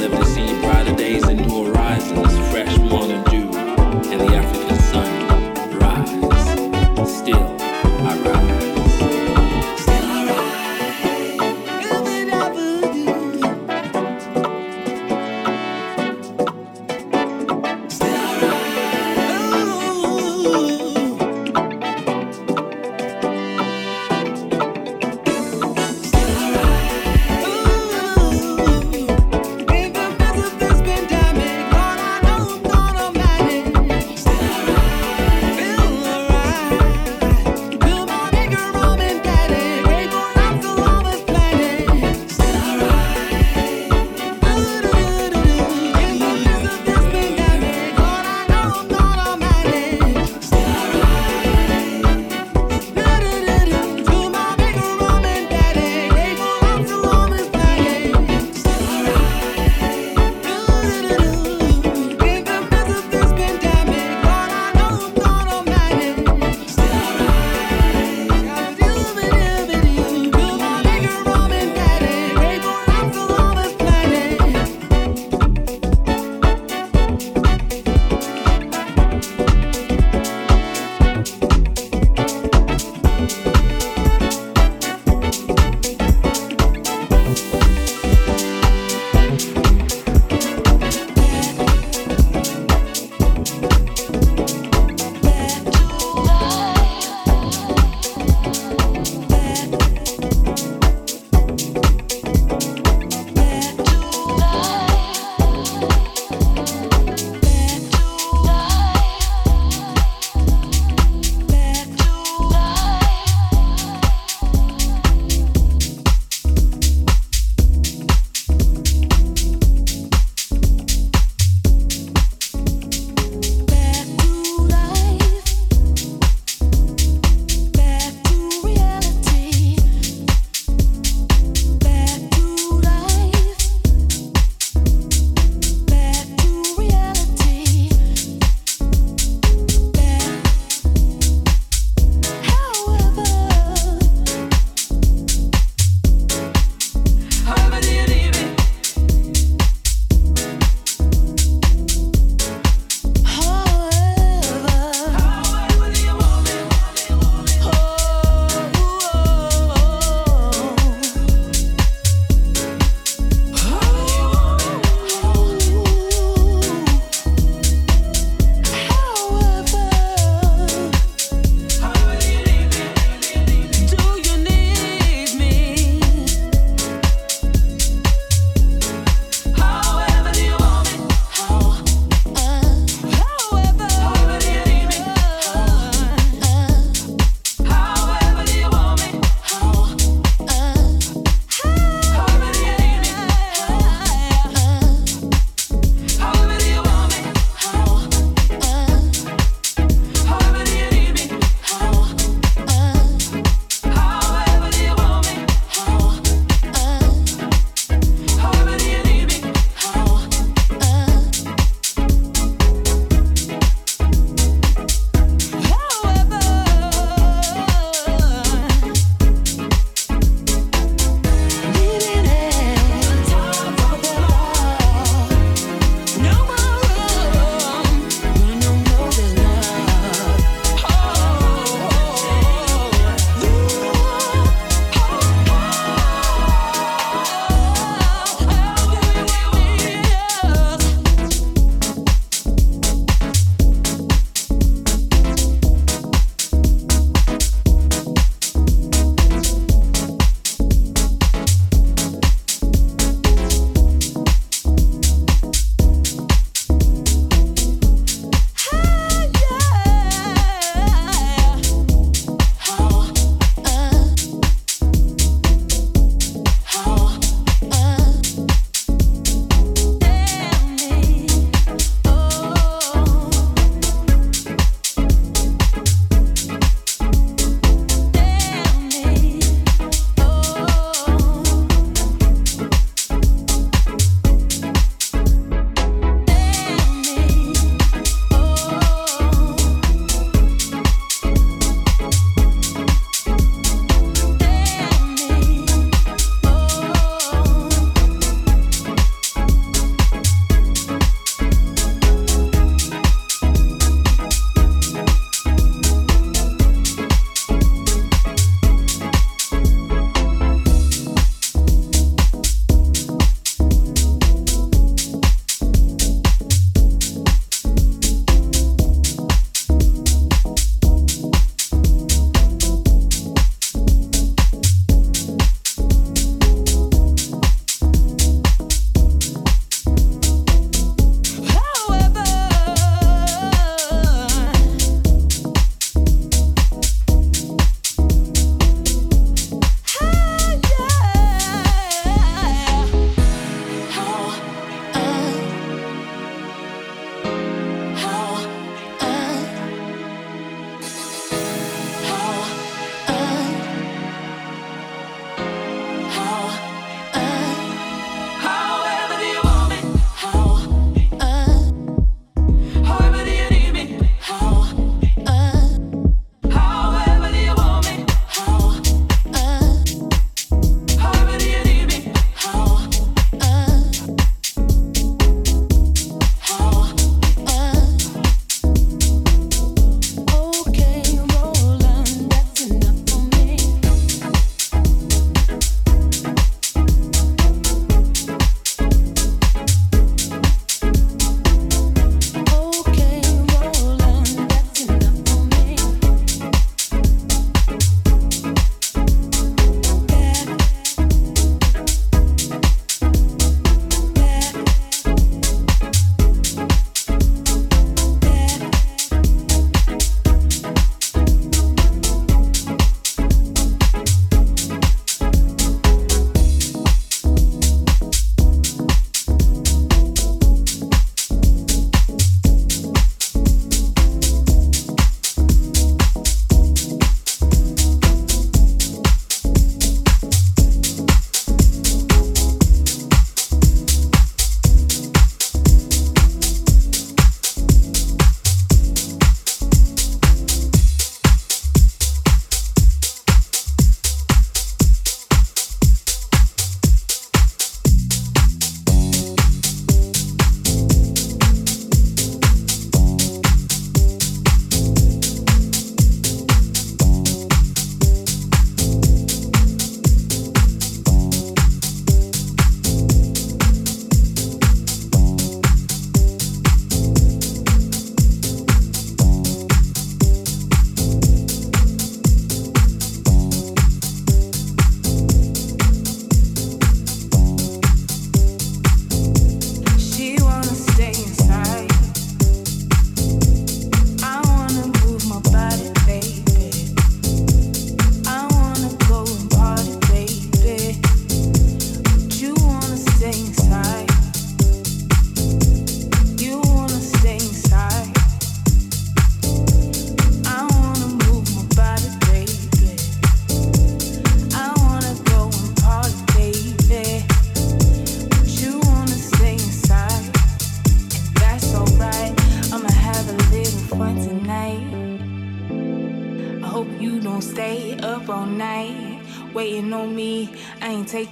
live to see brighter days and new horizons, fresh morning dew, and the African sun.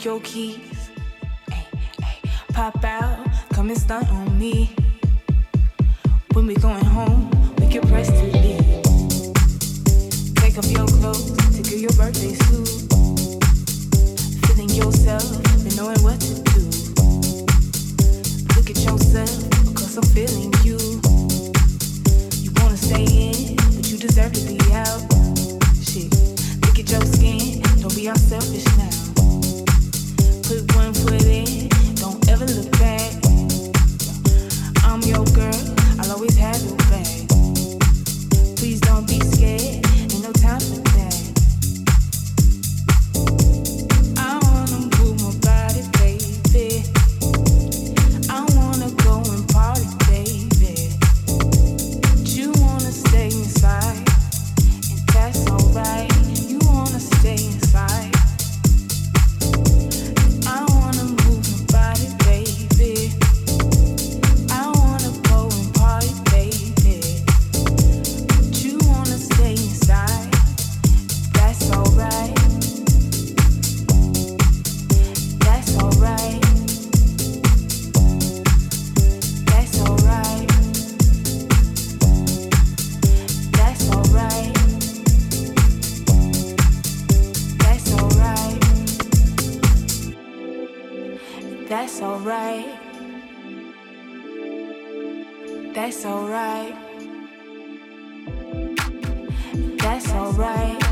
Jokey alright. That's alright. That's alright.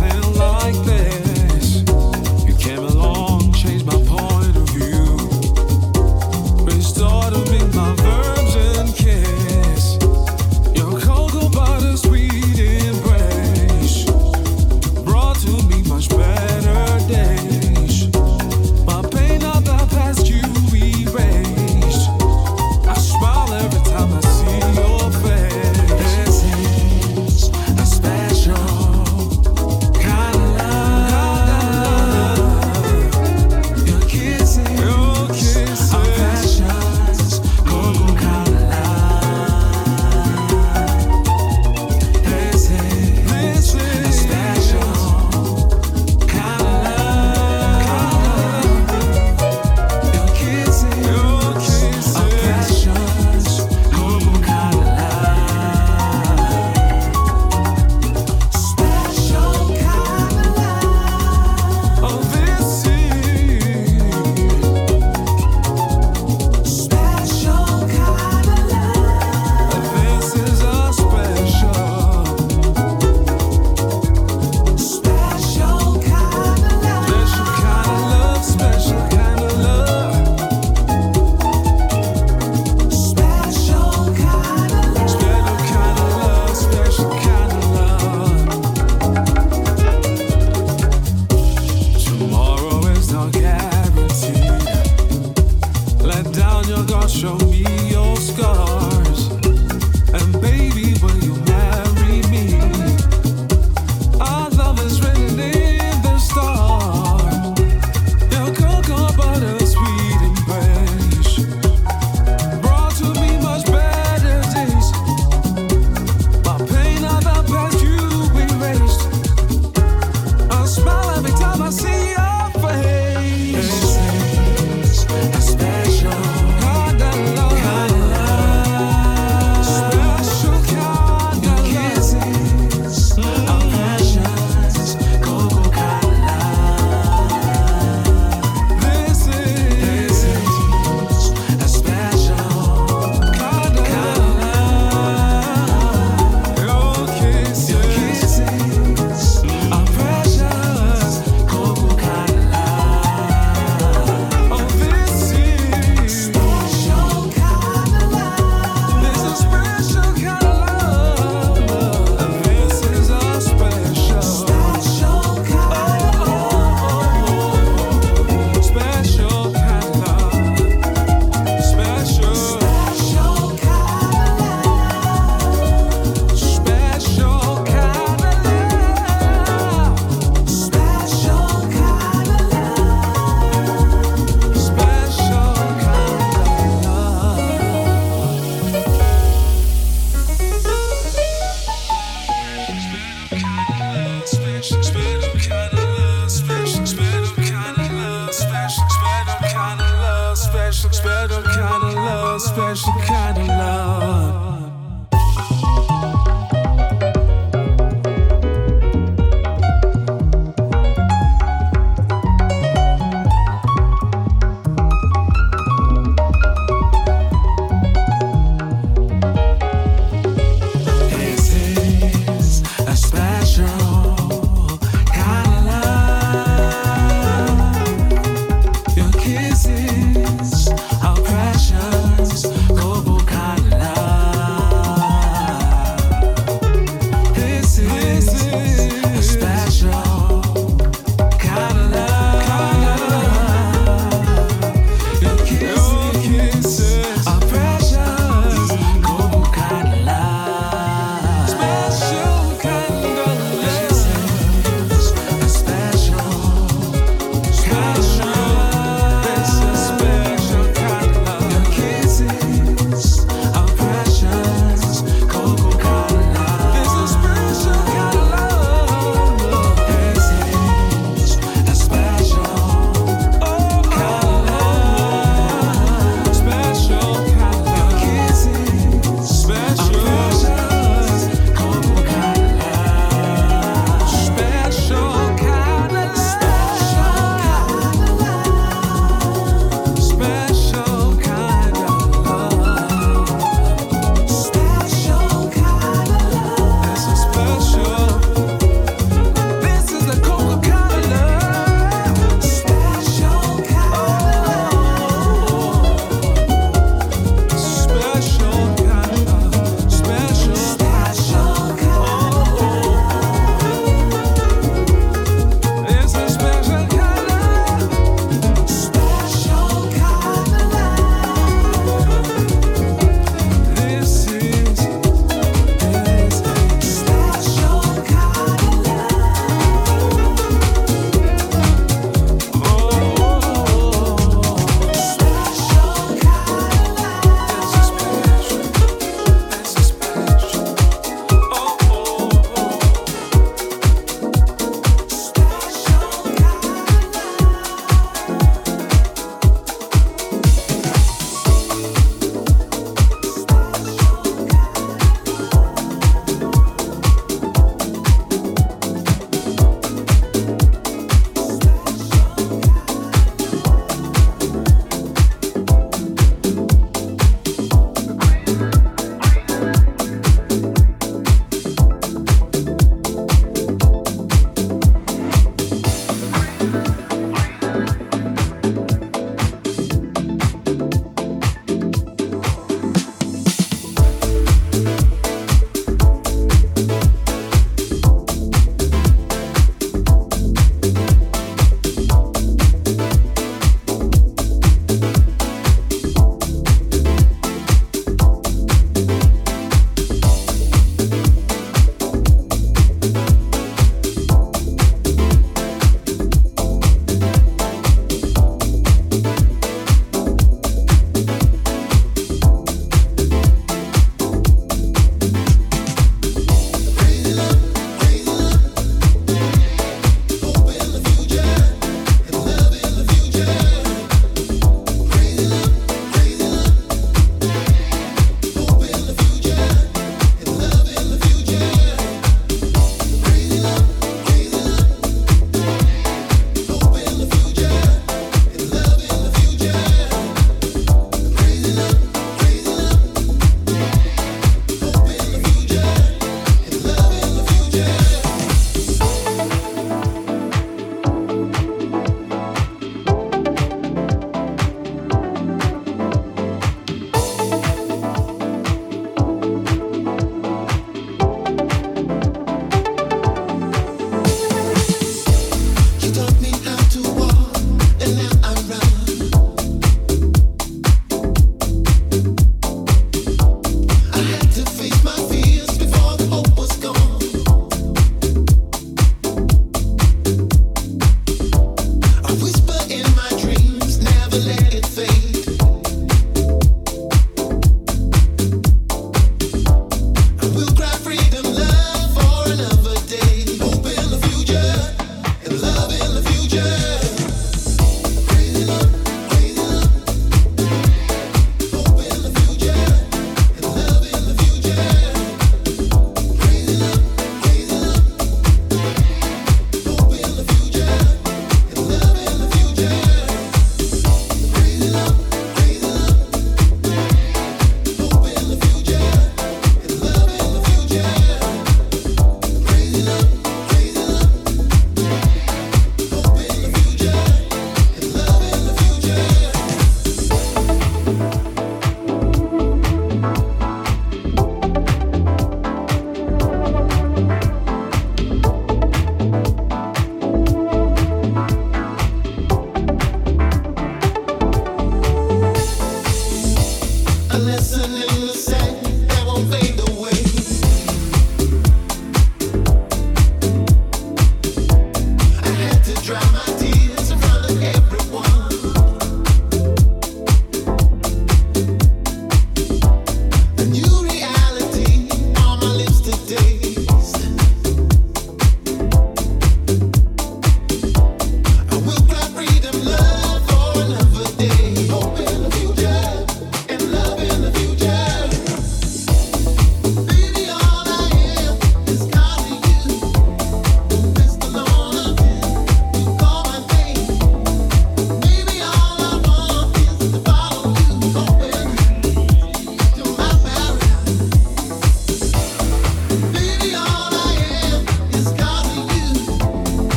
nothing like this.